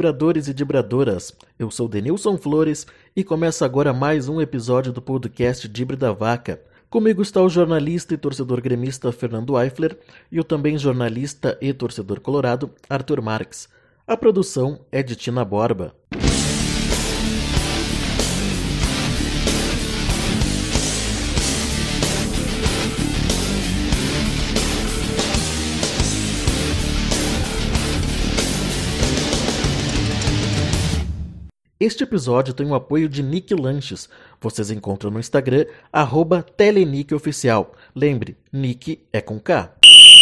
Dibradores e Dibradoras. Eu sou Denilson Flores e começa agora mais um episódio do podcast Dibre da Vaca. Comigo está o jornalista e torcedor gremista Fernando Eifler e o também jornalista e torcedor colorado Arthur Marques. A produção é de Tina Borba. Este episódio tem o apoio de Nick Lanches. Vocês encontram no Instagram, arroba TeleNickOficial. Lembre, Nick é com K.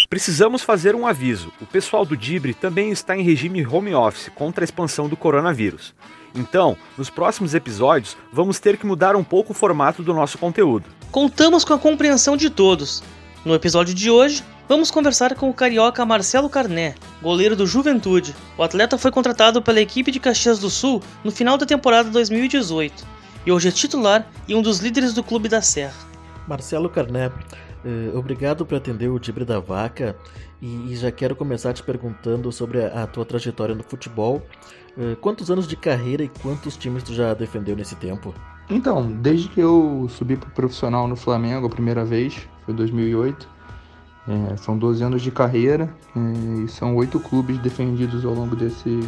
Precisamos fazer um aviso. O pessoal do Dibre também está em regime home office contra a expansão do coronavírus. Então, nos próximos episódios, vamos ter que mudar um pouco o formato do nosso conteúdo. Contamos com a compreensão de todos. No episódio de hoje, Vamos conversar com o carioca Marcelo Carné, goleiro do Juventude. O atleta foi contratado pela equipe de Caxias do Sul no final da temporada 2018 e hoje é titular e um dos líderes do Clube da Serra. Marcelo Carné, eh, obrigado por atender o Tibre da Vaca e, já quero começar te perguntando sobre a, tua trajetória no futebol. Eh, quantos anos de carreira e quantos times tu já defendeu nesse tempo? Então, desde que eu subi para o profissional no Flamengo a primeira vez, foi em 2008, é, são 12 anos de carreira é, e são oito clubes defendidos ao longo desse,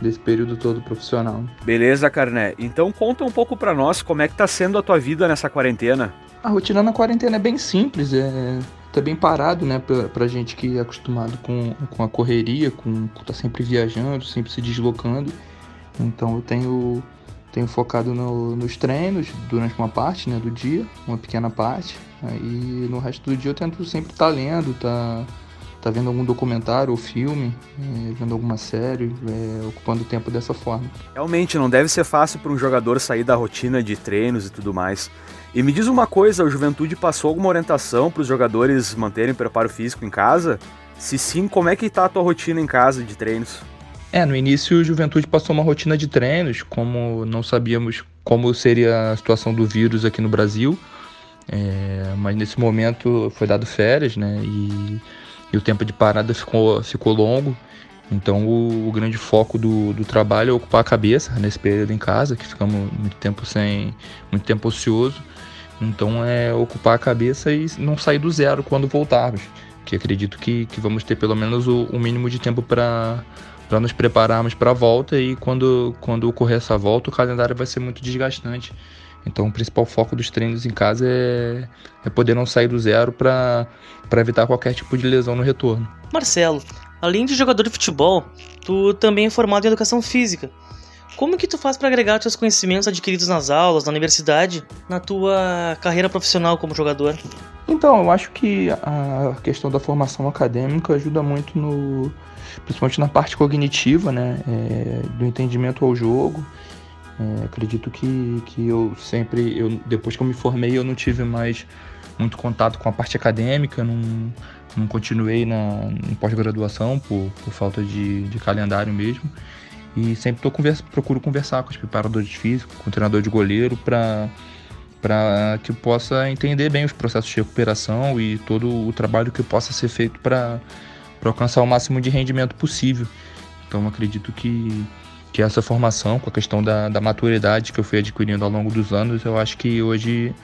desse período todo profissional. Beleza, Carné. Então conta um pouco para nós como é que tá sendo a tua vida nessa quarentena. A rotina na quarentena é bem simples, é tá bem parado, né, pra, pra gente que é acostumado com, com a correria, com, com tá sempre viajando, sempre se deslocando. Então eu tenho tenho focado no, nos treinos durante uma parte né, do dia, uma pequena parte. E no resto do dia eu tento sempre estar tá lendo, tá, tá vendo algum documentário ou filme, é, vendo alguma série, é, ocupando o tempo dessa forma. Realmente não deve ser fácil para um jogador sair da rotina de treinos e tudo mais. E me diz uma coisa, o Juventude passou alguma orientação para os jogadores manterem preparo físico em casa? Se sim, como é que está a tua rotina em casa de treinos? É, no início o Juventude passou uma rotina de treinos, como não sabíamos como seria a situação do vírus aqui no Brasil. É, mas nesse momento foi dado férias, né? E, e, o tempo de parada ficou, ficou longo. Então o, o grande foco do, do, trabalho é ocupar a cabeça nesse período em casa, que ficamos muito tempo sem. muito tempo ocioso. Então é ocupar a cabeça e não sair do zero quando voltarmos. Que acredito que, que vamos ter pelo menos o, o mínimo de tempo para para nos prepararmos para a volta e quando, quando ocorrer essa volta o calendário vai ser muito desgastante. Então o principal foco dos treinos em casa é, é poder não sair do zero para evitar qualquer tipo de lesão no retorno. Marcelo, além de jogador de futebol, tu também é formado em educação física. Como que tu faz para agregar teus conhecimentos adquiridos nas aulas, na universidade, na tua carreira profissional como jogador? Então, eu acho que a questão da formação acadêmica ajuda muito no, principalmente na parte cognitiva, né, é, do entendimento ao jogo. É, acredito que, que eu sempre, eu, depois que eu me formei, eu não tive mais muito contato com a parte acadêmica, não, não continuei na, pós-graduação por, por falta de, de calendário mesmo. E sempre tô conversa, procuro conversar com os preparadores físicos, com o treinador de goleiro, para para que possa entender bem os processos de recuperação e todo o trabalho que possa ser feito para alcançar o máximo de rendimento possível. Então acredito que, que essa formação, com a questão da, da maturidade que eu fui adquirindo ao longo dos anos, eu acho que hoje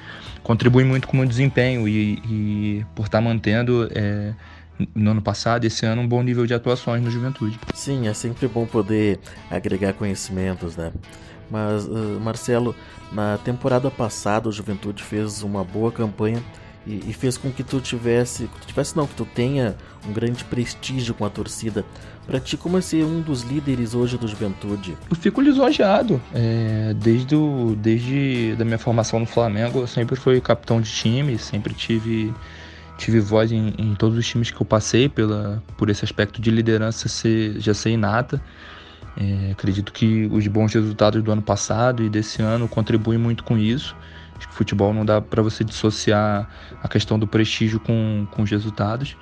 contribui muito com o meu desempenho e, e por estar mantendo é, no ano passado, esse ano, um bom nível de atuações no Juventude. Sim, é sempre bom poder agregar conhecimentos, né? Mas, uh, Marcelo, na temporada passada o Juventude fez uma boa campanha e, e, fez com que tu tivesse, que tu tivesse não, que tu tenha um grande prestígio com a torcida. Para ti, como é ser um dos líderes hoje do Juventude? Eu fico lisonjeado. É, desde, desde da minha formação no Flamengo, eu sempre fui capitão de time, sempre tive tive voz em, em, todos os times que eu passei pela, por esse aspecto de liderança ser, já ser inata. É, acredito que os bons resultados do ano passado e desse ano contribuem muito com isso. Acho que futebol não dá para você dissociar a questão do prestígio com, com os resultados.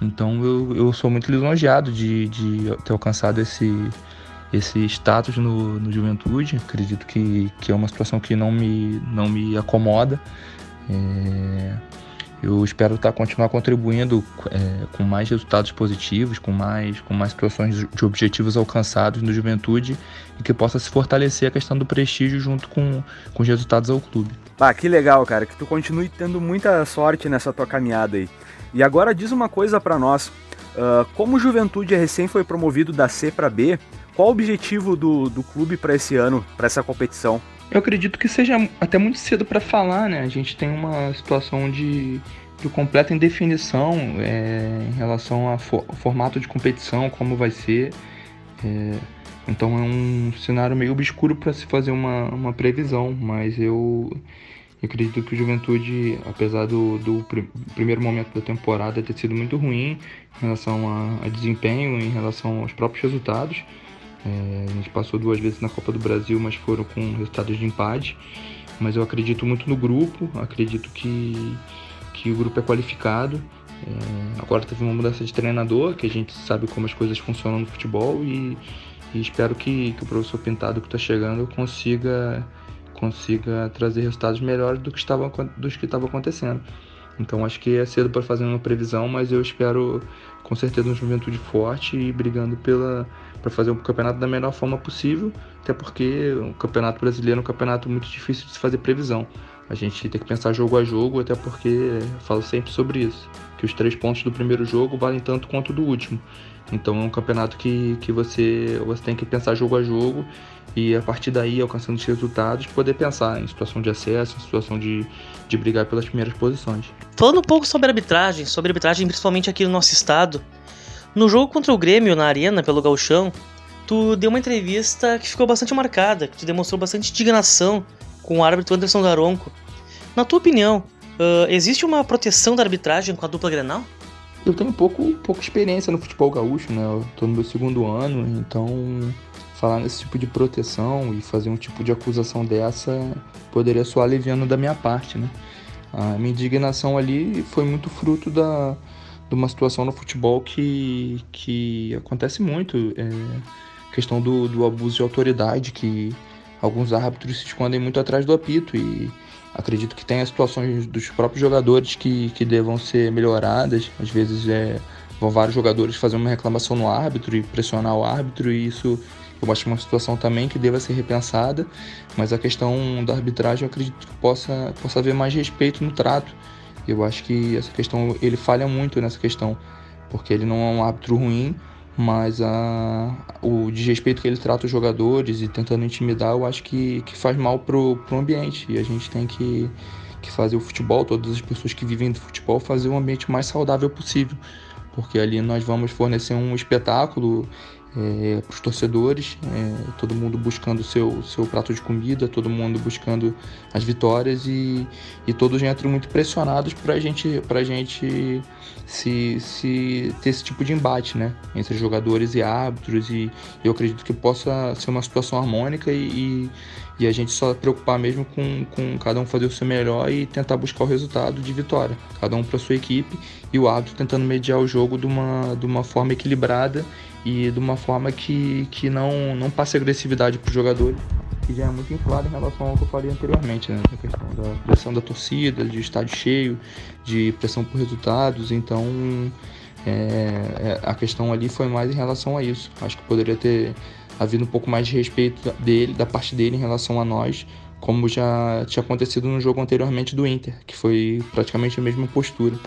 Então eu, eu sou muito lisonjeado de, de ter alcançado esse, esse status no, no Juventude. Acredito que, que é uma situação que não me, não me acomoda. É, eu espero tá, continuar contribuindo é, com mais resultados positivos, com mais, com mais situações de objetivos alcançados no Juventude e que possa se fortalecer a questão do prestígio junto com, com os resultados ao clube. Ah, que legal, cara, que tu continue tendo muita sorte nessa tua caminhada aí. E agora diz uma coisa para nós, uh, como Juventude recém foi promovido da C para B, qual o objetivo do, do clube para esse ano, para essa competição? Eu acredito que seja até muito cedo para falar, né? A gente tem uma situação de, de completa indefinição é, em relação ao for, formato de competição, como vai ser. É, então é um cenário meio obscuro para se fazer uma, uma previsão, mas eu, eu acredito que o Juventude, apesar do, do pr primeiro momento da temporada ter sido muito ruim em relação a, a desempenho, em relação aos próprios resultados, é, a gente passou duas vezes na Copa do Brasil, mas foram com resultados de empate. Mas eu acredito muito no grupo, acredito que, que o grupo é qualificado. É, agora teve uma mudança de treinador, que a gente sabe como as coisas funcionam no futebol e, e espero que, que o professor Pintado que está chegando consiga consiga trazer resultados melhores do que estava dos que estava acontecendo. Então acho que é cedo para fazer uma previsão, mas eu espero com certeza uma juventude forte e brigando pela para fazer o campeonato da melhor forma possível, até porque o campeonato brasileiro é um campeonato muito difícil de se fazer previsão. A gente tem que pensar jogo a jogo, até porque falo sempre sobre isso, que os três pontos do primeiro jogo valem tanto quanto do último. Então é um campeonato que, que você, você tem que pensar jogo a jogo e a partir daí, alcançando os resultados, poder pensar em situação de acesso, em situação de, de brigar pelas primeiras posições. Falando um pouco sobre arbitragem, sobre arbitragem principalmente aqui no nosso estado, no jogo contra o Grêmio na Arena, pelo Galchão, tu deu uma entrevista que ficou bastante marcada, que tu demonstrou bastante indignação com o árbitro Anderson Daronco. Na tua opinião, uh, existe uma proteção da arbitragem com a dupla Grenal? Eu tenho pouco, pouca experiência no futebol gaúcho, né? Eu tô no meu segundo ano, então falar nesse tipo de proteção e fazer um tipo de acusação dessa poderia soar aliviando da minha parte, né? A minha indignação ali foi muito fruto da, de uma situação no futebol que, que acontece muito. É, questão do, do abuso de autoridade, que alguns árbitros se escondem muito atrás do apito e acredito que tem situações dos próprios jogadores que, que devam ser melhoradas. Às vezes é, vão vários jogadores fazer uma reclamação no árbitro e pressionar o árbitro e isso eu acho uma situação também que deva ser repensada, mas a questão da arbitragem eu acredito que possa, possa haver mais respeito no trato eu acho que essa questão, ele falha muito nessa questão, porque ele não é um árbitro ruim, mas a, o desrespeito que ele trata os jogadores e tentando intimidar, eu acho que, que faz mal pro, pro ambiente. E a gente tem que, que fazer o futebol, todas as pessoas que vivem do futebol, fazer o ambiente mais saudável possível. Porque ali nós vamos fornecer um espetáculo é, para os torcedores, é, todo mundo buscando seu, seu prato de comida, todo mundo buscando as vitórias e, e todos entram muito pressionados para gente, a gente se, se ter esse tipo de embate né, entre jogadores e árbitros e eu acredito que possa ser uma situação harmônica e, e, e a gente só preocupar mesmo com, com cada um fazer o seu melhor e tentar buscar o resultado de vitória, cada um para sua equipe e o árbitro tentando mediar o jogo de uma, de uma forma equilibrada e de uma forma que, que não, não passe agressividade para os jogadores, que já é muito inflado em relação ao que eu falei anteriormente, né? A questão da pressão da torcida, de estádio cheio, de pressão por resultados, então é, é, a questão ali foi mais em relação a isso. Acho que poderia ter havido um pouco mais de respeito dele, da parte dele em relação a nós, como já tinha acontecido no jogo anteriormente do Inter, que foi praticamente a mesma postura.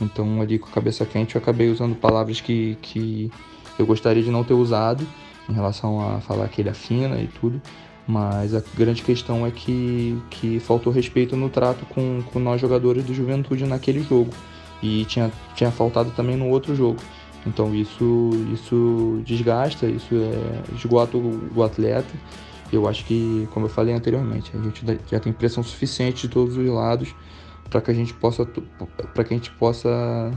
Então ali com a cabeça quente eu acabei usando palavras que, que eu gostaria de não ter usado em relação a falar que ele afina e tudo, mas a grande questão é que, que faltou respeito no trato com, com nós jogadores do Juventude naquele jogo e tinha, tinha faltado também no outro jogo. Então isso, isso desgasta, isso é, esgota o, o atleta. Eu acho que, como eu falei anteriormente, a gente já tem pressão suficiente de todos os lados para que a gente possa para que a gente possa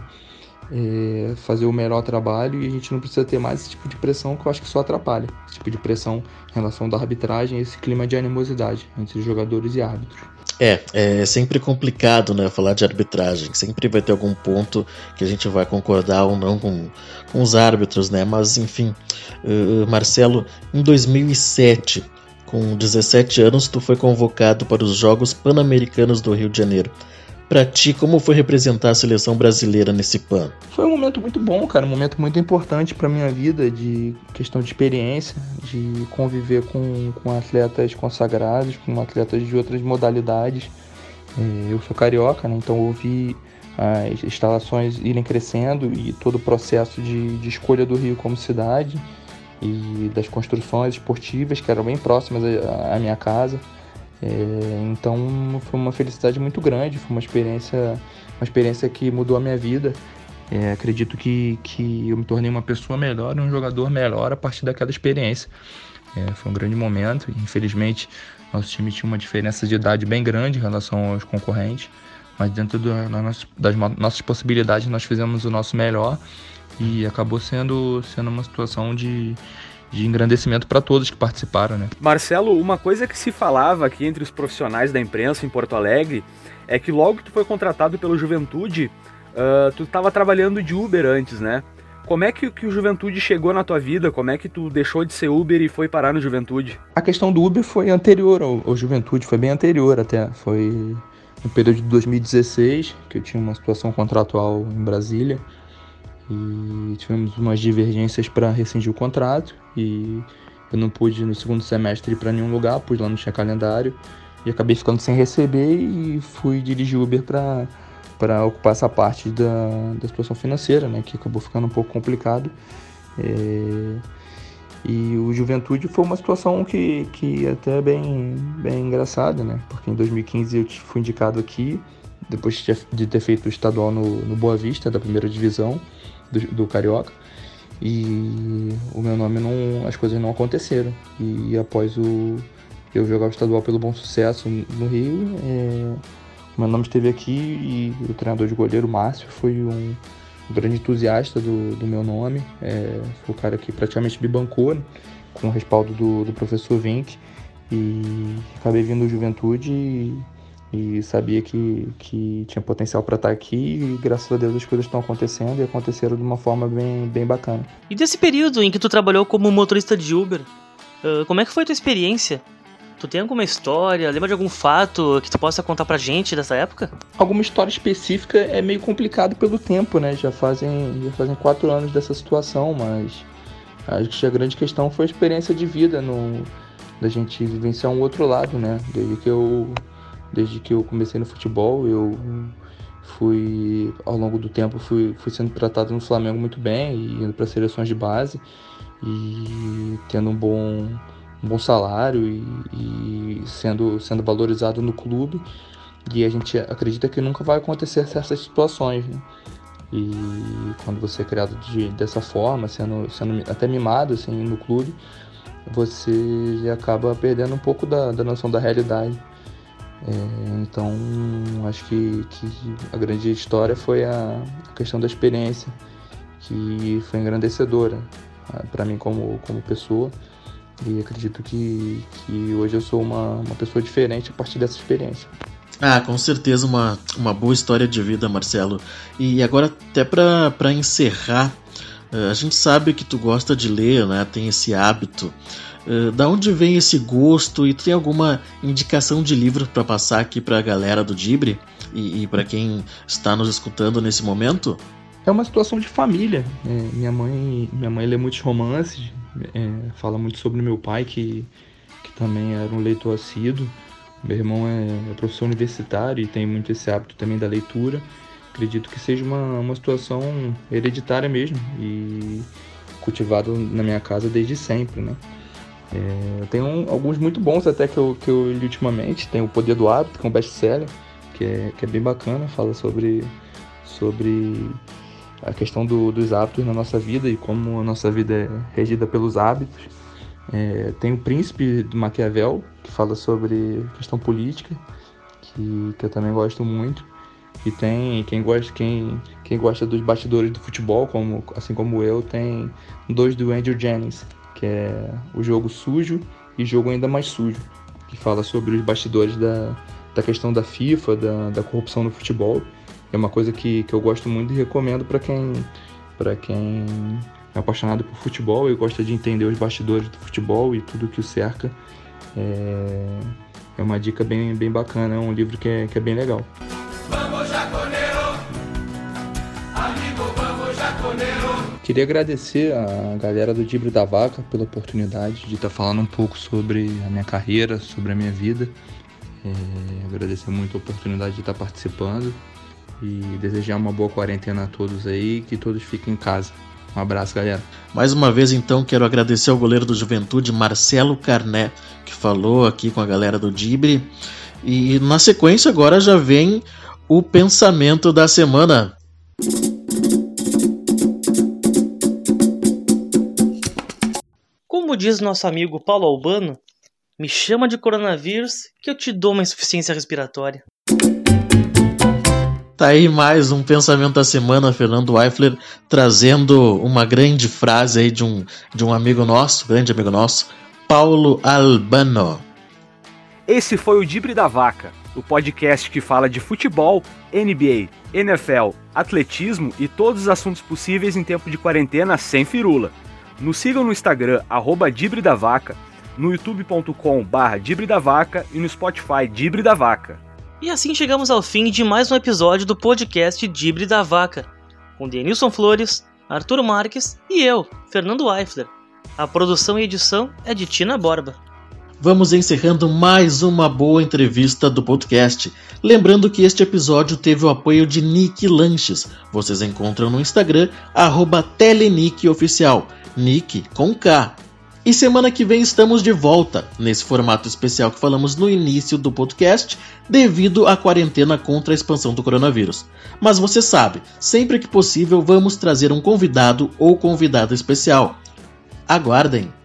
é, fazer o melhor trabalho e a gente não precisa ter mais esse tipo de pressão que eu acho que só atrapalha. Esse tipo de pressão em relação da arbitragem, esse clima de animosidade entre jogadores e árbitros. É, é sempre complicado, né, falar de arbitragem. Sempre vai ter algum ponto que a gente vai concordar ou não com, com os árbitros, né? Mas enfim, uh, Marcelo, em 2007, com 17 anos, tu foi convocado para os Jogos Pan-Americanos do Rio de Janeiro. Para ti, como foi representar a seleção brasileira nesse PAN? Foi um momento muito bom, cara, um momento muito importante para minha vida, de questão de experiência, de conviver com, com atletas consagrados, com atletas de outras modalidades. É, eu sou carioca, né, então ouvi as instalações irem crescendo e todo o processo de, de escolha do Rio como cidade e das construções esportivas que eram bem próximas à, à minha casa. É, então foi uma felicidade muito grande, foi uma experiência, uma experiência que mudou a minha vida. É, acredito que, que eu me tornei uma pessoa melhor e um jogador melhor a partir daquela experiência. É, foi um grande momento. Infelizmente, nosso time tinha uma diferença de idade bem grande em relação aos concorrentes, mas dentro do, das nossas possibilidades nós fizemos o nosso melhor e acabou sendo, sendo uma situação de, de engrandecimento para todos que participaram, né? Marcelo, uma coisa que se falava aqui entre os profissionais da imprensa em Porto Alegre é que logo que tu foi contratado pelo Juventude, uh, tu estava trabalhando de Uber antes, né? Como é que, que o Juventude chegou na tua vida? Como é que tu deixou de ser Uber e foi parar no Juventude? A questão do Uber foi anterior ao, ao Juventude, foi bem anterior até. Foi no período de 2016, que eu tinha uma situação contratual em Brasília e tivemos umas divergências para rescindir o contrato e eu não pude no segundo semestre ir para nenhum lugar, pois lá não tinha calendário e acabei ficando sem receber e fui dirigir Uber para para ocupar essa parte da, da situação financeira, né, que acabou ficando um pouco complicado. É, e o Juventude foi uma situação que, que até bem, bem engraçada, né, porque em 2015 eu fui indicado aqui, depois de ter feito o estadual no, no Boa Vista, da primeira divisão, do, do Carioca. E o meu nome não. as coisas não aconteceram. E após o eu jogar o estadual pelo bom sucesso no Rio, é, meu nome esteve aqui e o treinador de goleiro, Márcio, foi um, grande entusiasta do, do meu nome. É, foi o cara que praticamente me bancou né, com o respaldo do, do professor Vink. E acabei vindo do Juventude e e sabia que, que tinha potencial para estar tá aqui e graças a Deus as coisas estão acontecendo e aconteceram de uma forma bem, bem bacana. E desse período em que tu trabalhou como motorista de Uber, como é que foi a tua experiência? Tu tem alguma história, lembra de algum fato que tu possa contar pra gente dessa época? Alguma história específica é meio complicado pelo tempo, né? Já fazem, já fazem quatro anos dessa situação, mas acho que a grande questão foi a experiência de vida no, da gente vivenciar um outro lado, né? Desde que eu Desde que eu comecei no futebol, eu fui ao longo do tempo fui, fui sendo tratado no Flamengo muito bem e indo para seleções de base e tendo um bom um bom salário e, e, sendo sendo valorizado no clube e a gente acredita que nunca vai acontecer essas situações né? e quando você é criado de, dessa forma sendo sendo até mimado assim no clube você acaba perdendo um pouco da, da noção da realidade é, então, acho que, que, a grande história foi a, questão da experiência, que foi engrandecedora ah, para mim como, como pessoa. E acredito que, que hoje eu sou uma, uma pessoa diferente a partir dessa experiência. Ah, com certeza uma, uma boa história de vida, Marcelo. E agora, até para encerrar, a gente sabe que tu gosta de ler, né? Tem esse hábito. Uh, da onde vem esse gosto e tem alguma indicação de livro para passar aqui para a galera do Dibre e, e para quem está nos escutando nesse momento? É uma situação de família. É, minha mãe, minha mãe lê muitos romances, é, fala muito sobre meu pai que, que também era um leitor assíduo. Meu irmão é, é professor universitário e tem muito esse hábito também da leitura. Acredito que seja uma, uma situação hereditária mesmo e cultivado na minha casa desde sempre, né? É, eu tenho um, alguns muito bons até que eu, que eu li ultimamente. Tem o Poder do Hábito, que é um best-seller, que é, que é bem bacana, fala sobre, sobre a questão do, dos hábitos na nossa vida e como a nossa vida é regida pelos hábitos. É, tem o Príncipe do Maquiavel, que fala sobre questão política, que, que eu também gosto muito. E tem quem gosta, quem, quem gosta dos bastidores do futebol, como, assim como eu, tem dois do Andrew Jennings, que é o jogo sujo e jogo ainda mais sujo, que fala sobre os bastidores da, da questão da FIFA, da, da corrupção no futebol. É uma coisa que, que eu gosto muito e recomendo para quem, quem é apaixonado por futebol e gosta de entender os bastidores do futebol e tudo que o cerca. É, é uma dica bem, bem bacana, é um livro que é, que é bem legal. Vamos jaconeiro, amigo, vamos jaconeiro. Queria agradecer a galera do Dibre da Vaca pela oportunidade de estar falando um pouco sobre a minha carreira, sobre a minha vida. É, agradecer muito a oportunidade de estar participando e desejar uma boa quarentena a todos aí, que todos fiquem em casa. Um abraço, galera. Mais uma vez, então, quero agradecer ao goleiro do Juventude, Marcelo Carné, que falou aqui com a galera do Dibre. E na sequência, agora já vem o pensamento da semana. Como diz nosso amigo Paulo Albano, me chama de coronavírus que eu te dou uma insuficiência respiratória. Tá aí mais um pensamento da semana, Fernando Eifler, trazendo uma grande frase aí de um, de um amigo nosso, grande amigo nosso, Paulo Albano. Esse foi o Dibre da Vaca, o podcast que fala de futebol, NBA, NFL, atletismo e todos os assuntos possíveis em tempo de quarentena sem firula. Nos sigam no Instagram, arroba Dibre da Vaca, no youtube.com barra Dibre da Vaca e no Spotify Dibre da Vaca. E assim chegamos ao fim de mais um episódio do podcast Dibre da Vaca, com Denilson Flores, Arthur Marques e eu, Fernando Eifler. A produção e edição é de Tina Borba. Vamos encerrando mais uma boa entrevista do podcast. Lembrando que este episódio teve o apoio de Nick Lanches. Vocês encontram no Instagram, TeleNickOficial. Nick com K. E semana que vem estamos de volta, nesse formato especial que falamos no início do podcast, devido à quarentena contra a expansão do coronavírus. Mas você sabe, sempre que possível vamos trazer um convidado ou convidada especial. Aguardem!